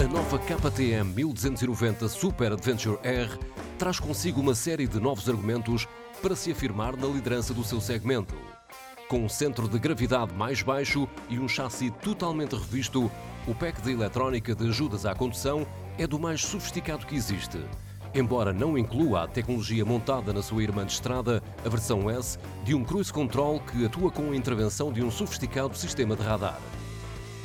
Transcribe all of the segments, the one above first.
A nova KTM 1290 Super Adventure R traz consigo uma série de novos argumentos para se afirmar na liderança do seu segmento. Com um centro de gravidade mais baixo e um chassi totalmente revisto, o pack de eletrónica de ajudas à condução é do mais sofisticado que existe. Embora não inclua a tecnologia montada na sua irmã de estrada, a versão S, de um cruise control que atua com a intervenção de um sofisticado sistema de radar.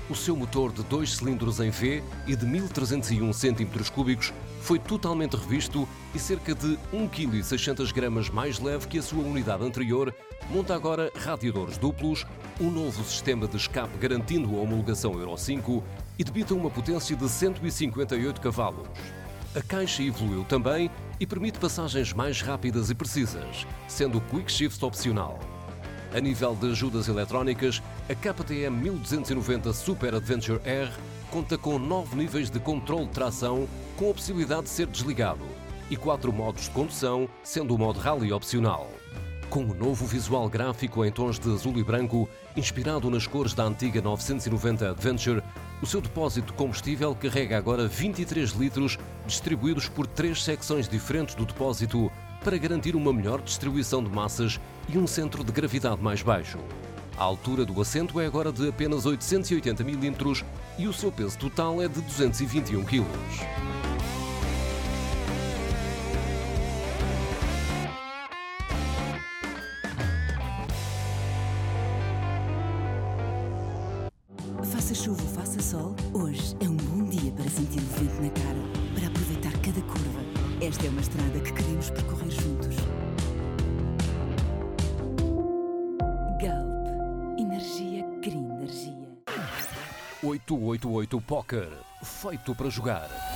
O seu motor de dois cilindros em V e de 1301 cm3 foi totalmente revisto e cerca de 1,6 kg mais leve que a sua unidade anterior, monta agora radiadores duplos, um novo sistema de escape garantindo a homologação Euro 5 e debita uma potência de 158 cavalos. A caixa evoluiu também e permite passagens mais rápidas e precisas, sendo o Quick Shift opcional. A nível de ajudas eletrónicas, a KTM 1290 Super Adventure R conta com 9 níveis de controle de tração com a possibilidade de ser desligado e 4 modos de condução, sendo o modo Rally opcional. Com o um novo visual gráfico em tons de azul e branco, inspirado nas cores da antiga 990 Adventure, o seu depósito de combustível carrega agora 23 litros, distribuídos por três secções diferentes do depósito para garantir uma melhor distribuição de massas e um centro de gravidade mais baixo. A altura do assento é agora de apenas 880 mm e o seu peso total é de 221 kg. Faça chuva faça sol, hoje é um bom dia para sentir o vento na cara, Esta é uma estrada que queremos percorrer juntos. Galp. Energia cria energia. 888 Poker. Feito para jogar.